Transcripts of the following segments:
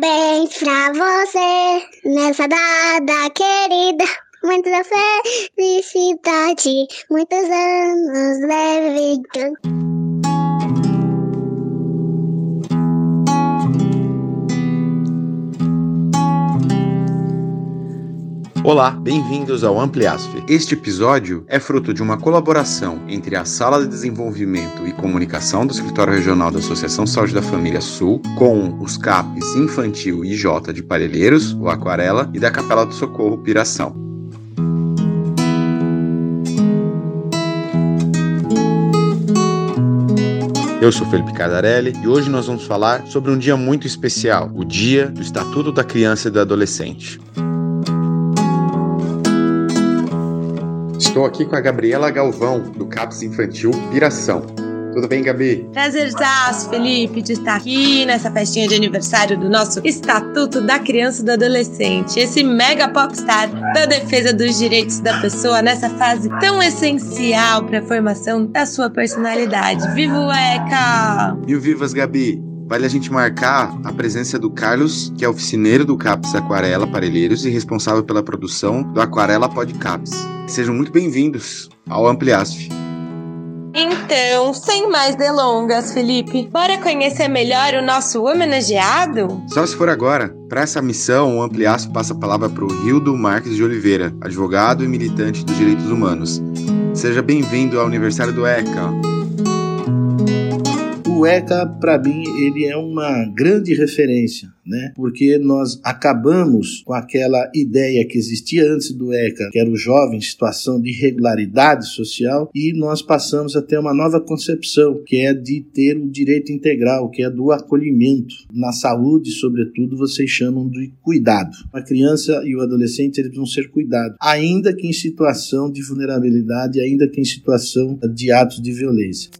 Parabéns pra você nessa data querida. Muita felicidade, muitos anos leve. Olá, bem-vindos ao Ampliasf. Este episódio é fruto de uma colaboração entre a Sala de Desenvolvimento e Comunicação do Escritório Regional da Associação Saúde da Família Sul com os CAPs Infantil e J de Parelheiros, o Aquarela, e da Capela do Socorro Piração. Eu sou Felipe Cardarelli e hoje nós vamos falar sobre um dia muito especial, o Dia do Estatuto da Criança e do Adolescente. Estou aqui com a Gabriela Galvão, do CAPS Infantil Piração. Tudo bem, Gabi? Prazerzaço, Felipe, de estar aqui nessa festinha de aniversário do nosso Estatuto da Criança e do Adolescente, esse mega popstar da defesa dos direitos da pessoa nessa fase tão essencial para a formação da sua personalidade. Viva o ECA! Mil vivas, Gabi! Vale a gente marcar a presença do Carlos, que é oficineiro do CAPS Aquarela Parelheiros e responsável pela produção do Aquarela Podcaps. Sejam muito bem-vindos ao Ampliasf. Então, sem mais delongas, Felipe, bora conhecer melhor o nosso homenageado? Só se for agora. Para essa missão, o Ampliasf passa a palavra para o Rildo Marques de Oliveira, advogado e militante dos direitos humanos. Seja bem-vindo ao aniversário do ECA ECA, para mim, ele é uma grande referência, né? Porque nós acabamos com aquela ideia que existia antes do ECA, que era o jovem em situação de irregularidade social, e nós passamos a ter uma nova concepção, que é de ter o direito integral, que é do acolhimento. Na saúde, sobretudo, vocês chamam de cuidado. A criança e o adolescente eles vão ser cuidados, ainda que em situação de vulnerabilidade, ainda que em situação de atos de violência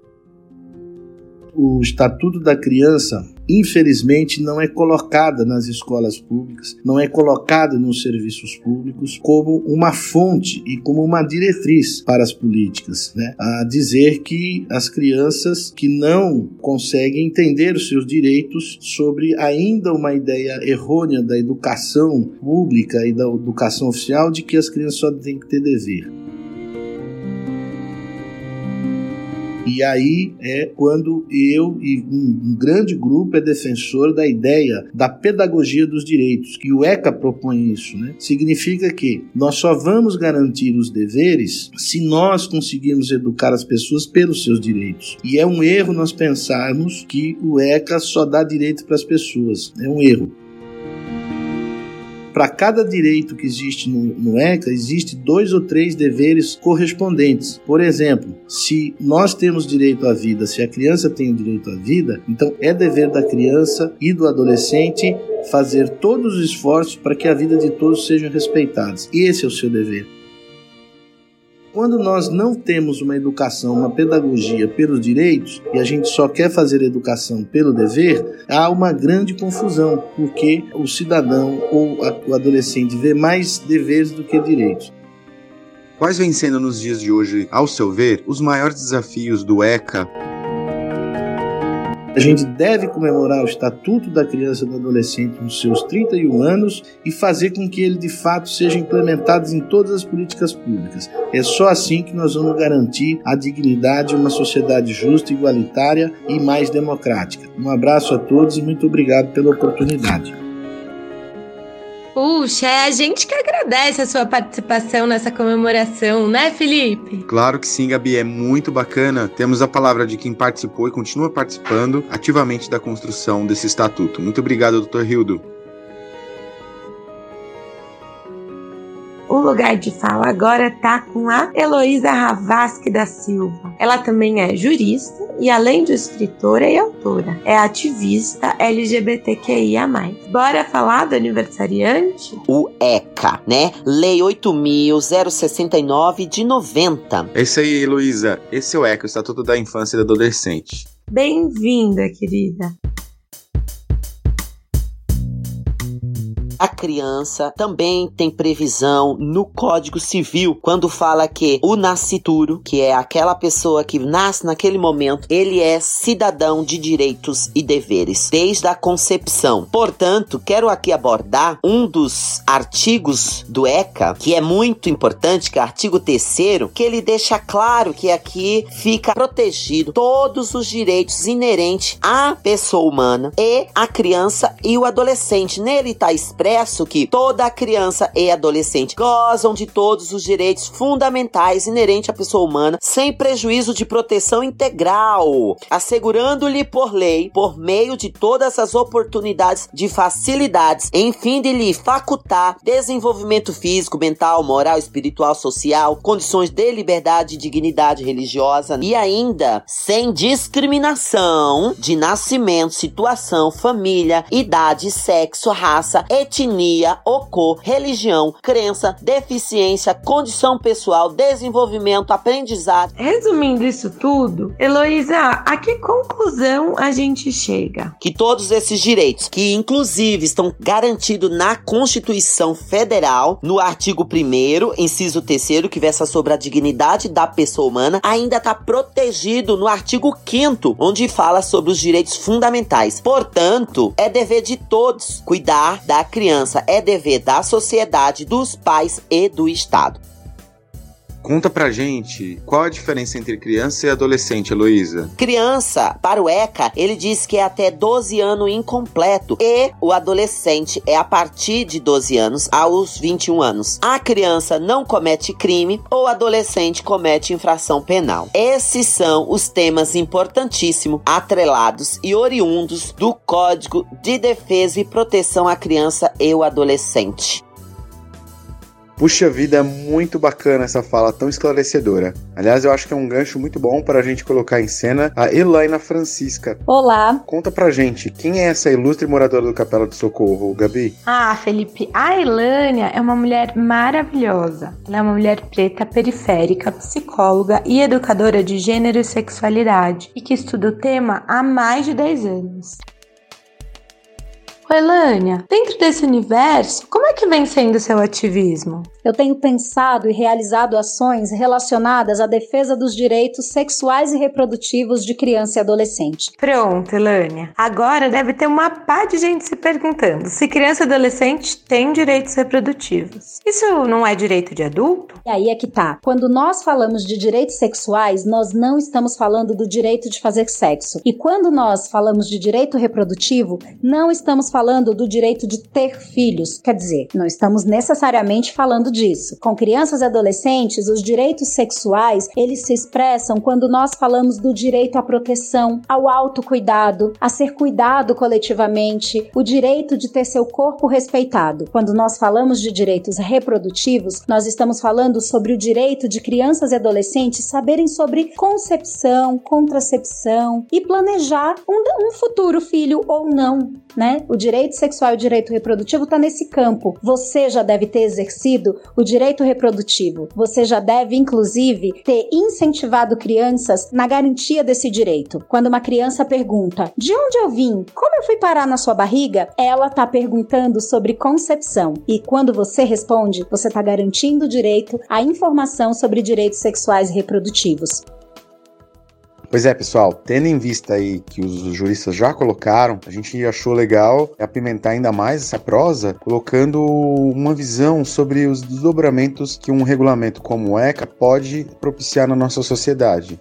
o Estatuto da Criança, infelizmente, não é colocada nas escolas públicas, não é colocada nos serviços públicos como uma fonte e como uma diretriz para as políticas. Né? A dizer que as crianças que não conseguem entender os seus direitos sobre ainda uma ideia errônea da educação pública e da educação oficial de que as crianças só têm que ter dever. E aí é quando eu e um, um grande grupo é defensor da ideia da pedagogia dos direitos, que o ECA propõe isso, né? Significa que nós só vamos garantir os deveres se nós conseguirmos educar as pessoas pelos seus direitos. E é um erro nós pensarmos que o ECA só dá direito para as pessoas. É um erro para cada direito que existe no, no ECA, existe dois ou três deveres correspondentes. Por exemplo, se nós temos direito à vida, se a criança tem o direito à vida, então é dever da criança e do adolescente fazer todos os esforços para que a vida de todos sejam respeitadas. Esse é o seu dever. Quando nós não temos uma educação, uma pedagogia pelos direitos e a gente só quer fazer educação pelo dever, há uma grande confusão, porque o cidadão ou o adolescente vê mais deveres do que direitos. Quais vêm sendo nos dias de hoje, ao seu ver, os maiores desafios do ECA a gente deve comemorar o Estatuto da Criança e do Adolescente nos seus 31 anos e fazer com que ele de fato seja implementado em todas as políticas públicas. É só assim que nós vamos garantir a dignidade de uma sociedade justa, igualitária e mais democrática. Um abraço a todos e muito obrigado pela oportunidade. Puxa, é a gente que agradece a sua participação nessa comemoração, né, Felipe? Claro que sim, Gabi, é muito bacana. Temos a palavra de quem participou e continua participando ativamente da construção desse estatuto. Muito obrigado, Dr. Hildo. o lugar de fala agora tá com a Heloísa Ravasque da Silva. Ela também é jurista e, além de escritora e autora, é ativista LGBTQIA. Bora falar do aniversariante? O ECA, né? Lei 8069 de 90. Esse aí, Heloísa. Esse é o ECA, o Estatuto da Infância e do Adolescente. Bem-vinda, querida. A criança também tem previsão no Código Civil quando fala que o nascituro, que é aquela pessoa que nasce naquele momento, ele é cidadão de direitos e deveres desde a concepção. Portanto, quero aqui abordar um dos artigos do ECA que é muito importante, que é o artigo 3 que ele deixa claro que aqui fica protegido todos os direitos inerentes à pessoa humana e à criança e o adolescente. Nele está expresso que toda criança e adolescente gozam de todos os direitos fundamentais inerentes à pessoa humana, sem prejuízo de proteção integral, assegurando-lhe por lei, por meio de todas as oportunidades de facilidades, em fim de lhe facultar desenvolvimento físico, mental, moral, espiritual, social, condições de liberdade e dignidade religiosa e ainda sem discriminação de nascimento, situação, família, idade, sexo, raça, etnia ou cor, religião, crença, deficiência, condição pessoal, desenvolvimento, aprendizado. Resumindo isso tudo, Heloísa, a que conclusão a gente chega? Que todos esses direitos, que inclusive estão garantidos na Constituição Federal, no artigo 1 inciso 3 que versa sobre a dignidade da pessoa humana, ainda está protegido no artigo 5 onde fala sobre os direitos fundamentais. Portanto, é dever de todos cuidar da criança, é dever da sociedade, dos pais e do Estado. Conta pra gente qual a diferença entre criança e adolescente, Heloísa. Criança, para o ECA, ele diz que é até 12 anos incompleto e o adolescente é a partir de 12 anos aos 21 anos. A criança não comete crime ou adolescente comete infração penal. Esses são os temas importantíssimos, atrelados e oriundos do Código de Defesa e Proteção à Criança e o Adolescente. Puxa vida, é muito bacana essa fala tão esclarecedora. Aliás, eu acho que é um gancho muito bom para a gente colocar em cena a Elaina Francisca. Olá. Conta pra gente, quem é essa ilustre moradora do Capela do Socorro, Gabi? Ah, Felipe, a Elânia é uma mulher maravilhosa. Ela é uma mulher preta, periférica, psicóloga e educadora de gênero e sexualidade e que estuda o tema há mais de 10 anos. Elânia, dentro desse universo, como é que vem sendo seu ativismo? Eu tenho pensado e realizado ações relacionadas à defesa dos direitos sexuais e reprodutivos de criança e adolescente. Pronto, Elânia. Agora deve ter uma pá de gente se perguntando se criança e adolescente tem direitos reprodutivos. Isso não é direito de adulto? E aí é que tá. Quando nós falamos de direitos sexuais, nós não estamos falando do direito de fazer sexo. E quando nós falamos de direito reprodutivo, não estamos falando do direito de ter filhos. Quer dizer, não estamos necessariamente falando disso. Com crianças e adolescentes, os direitos sexuais, eles se expressam quando nós falamos do direito à proteção, ao autocuidado, a ser cuidado coletivamente, o direito de ter seu corpo respeitado. Quando nós falamos de direitos reprodutivos, nós estamos falando sobre o direito de crianças e adolescentes saberem sobre concepção, contracepção e planejar um, um futuro filho ou não, né? O direito sexual e direito reprodutivo está nesse campo. Você já deve ter exercido o direito reprodutivo. Você já deve, inclusive, ter incentivado crianças na garantia desse direito. Quando uma criança pergunta: De onde eu vim? Como eu fui parar na sua barriga? Ela está perguntando sobre concepção. E quando você responde, você está garantindo o direito à informação sobre direitos sexuais e reprodutivos. Pois é, pessoal, tendo em vista aí que os juristas já colocaram, a gente achou legal apimentar ainda mais essa prosa, colocando uma visão sobre os desdobramentos que um regulamento como o ECA pode propiciar na nossa sociedade.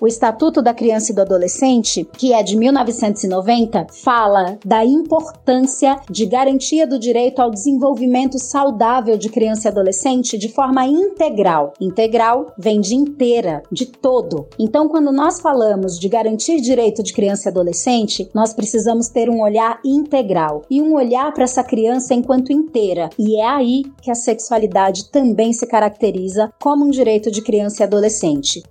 O Estatuto da Criança e do Adolescente, que é de 1990, fala da importância de garantia do direito ao desenvolvimento saudável de criança e adolescente de forma integral. Integral vem de inteira, de todo. Então, quando nós falamos de garantir direito de criança e adolescente, nós precisamos ter um olhar integral e um olhar para essa criança enquanto inteira. E é aí que a sexualidade também se caracteriza como um direito de criança e adolescente.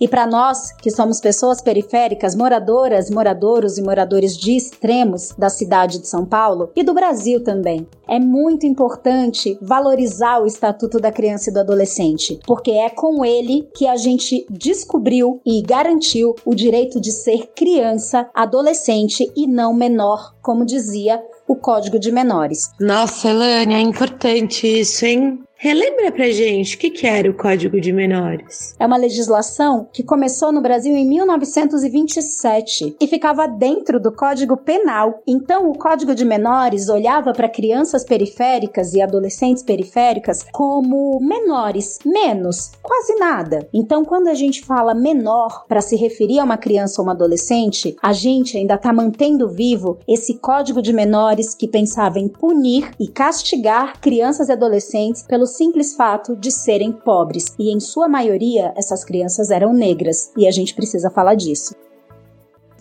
E para nós, que somos pessoas periféricas, moradoras, moradores e moradores de extremos da cidade de São Paulo e do Brasil também, é muito importante valorizar o Estatuto da Criança e do Adolescente, porque é com ele que a gente descobriu e garantiu o direito de ser criança, adolescente e não menor, como dizia o Código de Menores. Nossa, Elane, é importante isso, hein? Relembra pra gente o que, que era o Código de Menores. É uma legislação que começou no Brasil em 1927 e ficava dentro do Código Penal. Então, o Código de Menores olhava para crianças periféricas e adolescentes periféricas como menores, menos, quase nada. Então, quando a gente fala menor para se referir a uma criança ou uma adolescente, a gente ainda está mantendo vivo esse Código de Menores que pensava em punir e castigar crianças e adolescentes pelos simples fato de serem pobres, e em sua maioria essas crianças eram negras, e a gente precisa falar disso.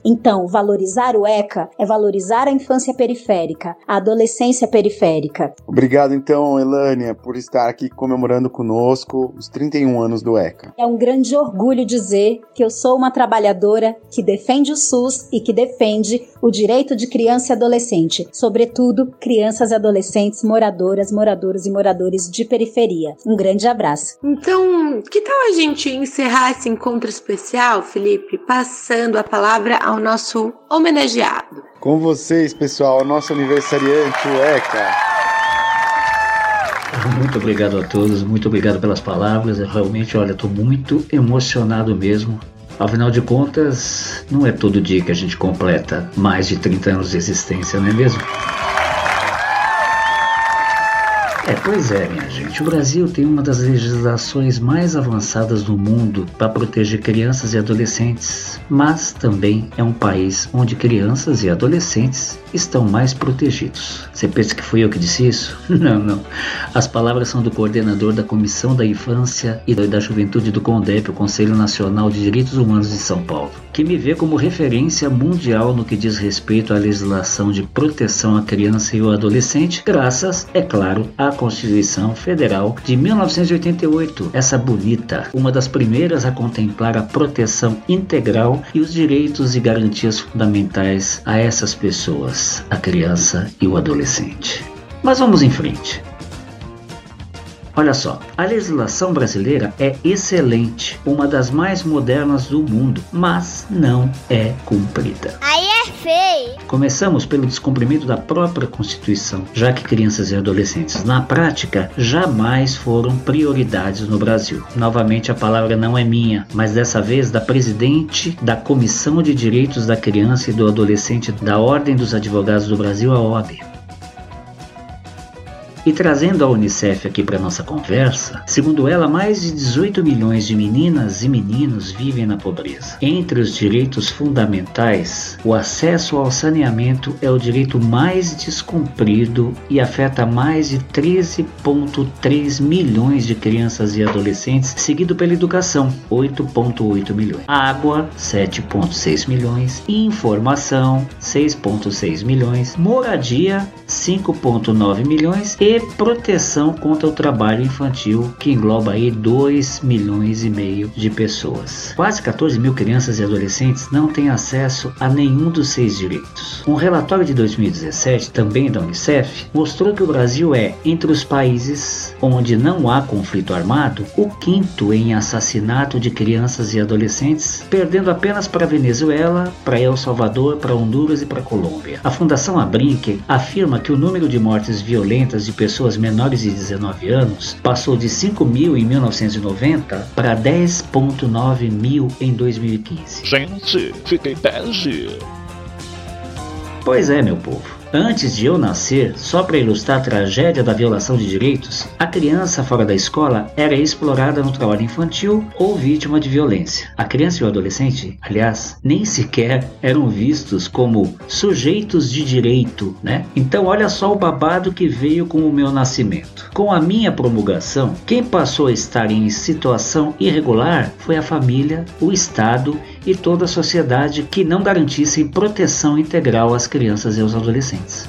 Então, valorizar o ECA é valorizar a infância periférica, a adolescência periférica. Obrigado, então, Elânia, por estar aqui comemorando conosco os 31 anos do ECA. É um grande orgulho dizer que eu sou uma trabalhadora que defende o SUS e que defende o direito de criança e adolescente, sobretudo crianças e adolescentes moradoras, moradores e moradores de periferia. Um grande abraço. Então, que tal a gente encerrar esse encontro especial, Felipe, passando a palavra ao nosso homenageado. Com vocês, pessoal, nosso aniversariante, o ECA. Muito obrigado a todos, muito obrigado pelas palavras. Eu realmente, olha, estou muito emocionado mesmo. Afinal de contas, não é todo dia que a gente completa mais de 30 anos de existência, não é mesmo? É, pois é, minha gente. O Brasil tem uma das legislações mais avançadas do mundo para proteger crianças e adolescentes, mas também é um país onde crianças e adolescentes estão mais protegidos. Você pensa que fui eu que disse isso? Não, não. As palavras são do coordenador da Comissão da Infância e da Juventude do CONDEP, o Conselho Nacional de Direitos Humanos de São Paulo, que me vê como referência mundial no que diz respeito à legislação de proteção à criança e ao adolescente, graças, é claro, à Constituição Federal de 1988, essa bonita, uma das primeiras a contemplar a proteção integral e os direitos e garantias fundamentais a essas pessoas, a criança e o adolescente. Mas vamos em frente. Olha só, a legislação brasileira é excelente, uma das mais modernas do mundo, mas não é cumprida. Aí feio. Começamos pelo descumprimento da própria Constituição, já que crianças e adolescentes, na prática, jamais foram prioridades no Brasil. Novamente, a palavra não é minha, mas dessa vez da presidente da Comissão de Direitos da Criança e do Adolescente da Ordem dos Advogados do Brasil, a OAB. E trazendo a Unicef aqui para nossa conversa, segundo ela, mais de 18 milhões de meninas e meninos vivem na pobreza. Entre os direitos fundamentais, o acesso ao saneamento é o direito mais descumprido e afeta mais de 13,3 milhões de crianças e adolescentes, seguido pela educação, 8,8 milhões. Água, 7,6 milhões. Informação, 6,6 milhões. Moradia, 5,9 milhões. E e proteção contra o trabalho infantil, que engloba aí 2 milhões e meio de pessoas. Quase 14 mil crianças e adolescentes não têm acesso a nenhum dos seis direitos. Um relatório de 2017, também da Unicef, mostrou que o Brasil é, entre os países onde não há conflito armado, o quinto em assassinato de crianças e adolescentes, perdendo apenas para Venezuela, para El Salvador, para Honduras e para Colômbia. A Fundação Abrinq afirma que o número de mortes violentas de pessoas menores de 19 anos passou de 5 mil em 1990 para 10,9 mil em 2015. Gente, fiquei bege. Pois é, meu povo. Antes de eu nascer, só para ilustrar a tragédia da violação de direitos, a criança fora da escola era explorada no trabalho infantil ou vítima de violência. A criança e o adolescente, aliás, nem sequer eram vistos como sujeitos de direito, né? Então olha só o babado que veio com o meu nascimento. Com a minha promulgação, quem passou a estar em situação irregular foi a família, o Estado e toda a sociedade que não garantissem proteção integral às crianças e aos adolescentes.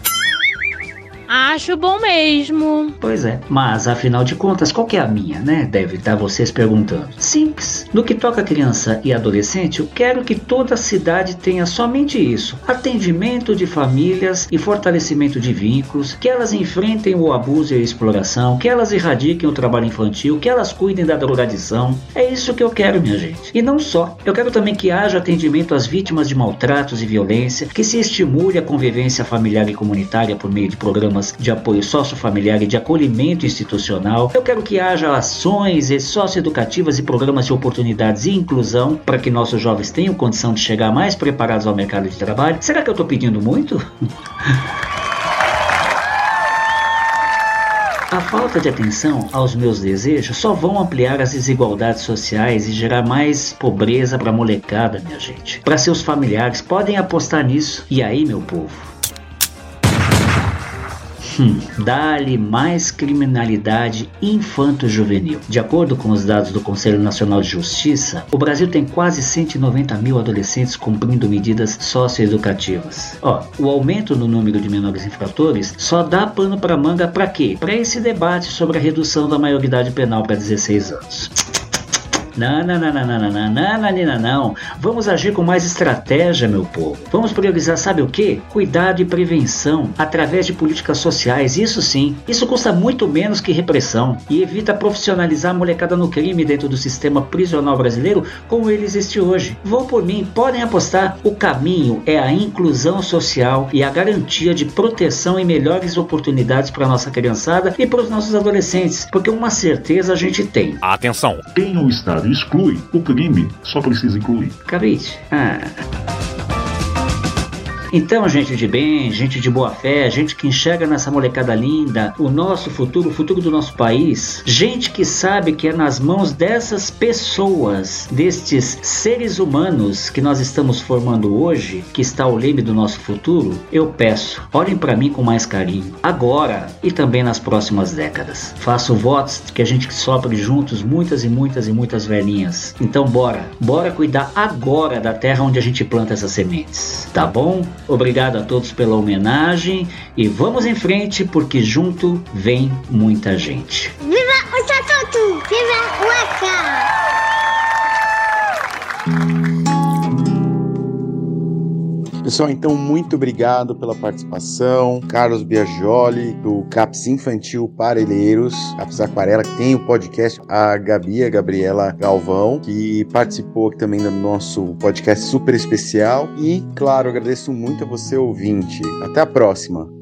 Acho bom mesmo. Pois é, mas afinal de contas, qual que é a minha, né? Deve estar vocês perguntando. Simples. No que toca criança e adolescente, eu quero que toda a cidade tenha somente isso: atendimento de famílias e fortalecimento de vínculos, que elas enfrentem o abuso e a exploração, que elas erradiquem o trabalho infantil, que elas cuidem da drogadição. É isso que eu quero, minha gente. E não só. Eu quero também que haja atendimento às vítimas de maltratos e violência, que se estimule a convivência familiar e comunitária por meio de programas de apoio sociofamiliar e de acolhimento institucional. Eu quero que haja ações socioeducativas e programas de oportunidades e inclusão para que nossos jovens tenham condição de chegar mais preparados ao mercado de trabalho. Será que eu estou pedindo muito? A falta de atenção aos meus desejos só vão ampliar as desigualdades sociais e gerar mais pobreza para a molecada, minha gente. Para seus familiares, podem apostar nisso. E aí, meu povo? Dá-lhe mais criminalidade infanto-juvenil. De acordo com os dados do Conselho Nacional de Justiça, o Brasil tem quase 190 mil adolescentes cumprindo medidas socioeducativas. Ó, o aumento no número de menores infratores só dá pano para manga para quê? Para esse debate sobre a redução da maioridade penal para 16 anos. Não, não, não, não, não, não, não, não, não, não. Vamos agir com mais estratégia, meu povo. Vamos priorizar, sabe o que? Cuidado e prevenção através de políticas sociais. Isso sim, isso custa muito menos que repressão e evita profissionalizar a molecada no crime dentro do sistema prisional brasileiro como ele existe hoje. Vão por mim, podem apostar. O caminho é a inclusão social e a garantia de proteção e melhores oportunidades para nossa criançada e para os nossos adolescentes, porque uma certeza a gente tem. Atenção! Quem não está exclui. O crime só precisa incluir. Cabide. Ah. Então, gente de bem, gente de boa fé, gente que enxerga nessa molecada linda o nosso futuro, o futuro do nosso país, gente que sabe que é nas mãos dessas pessoas, destes seres humanos que nós estamos formando hoje, que está o leme do nosso futuro, eu peço, olhem para mim com mais carinho, agora e também nas próximas décadas. Faço votos que a gente sopre juntos muitas e muitas e muitas velhinhas. Então, bora, bora cuidar agora da terra onde a gente planta essas sementes, tá bom? Obrigado a todos pela homenagem e vamos em frente porque junto vem muita gente. Viva o Statuto! Viva o ECA! Pessoal, então muito obrigado pela participação. Carlos Biagioli, do CAPS Infantil Parelheiros, CAPS Aquarela, que tem o podcast, a Gabi, a Gabriela Galvão, que participou aqui também do nosso podcast super especial. E, claro, agradeço muito a você, ouvinte. Até a próxima.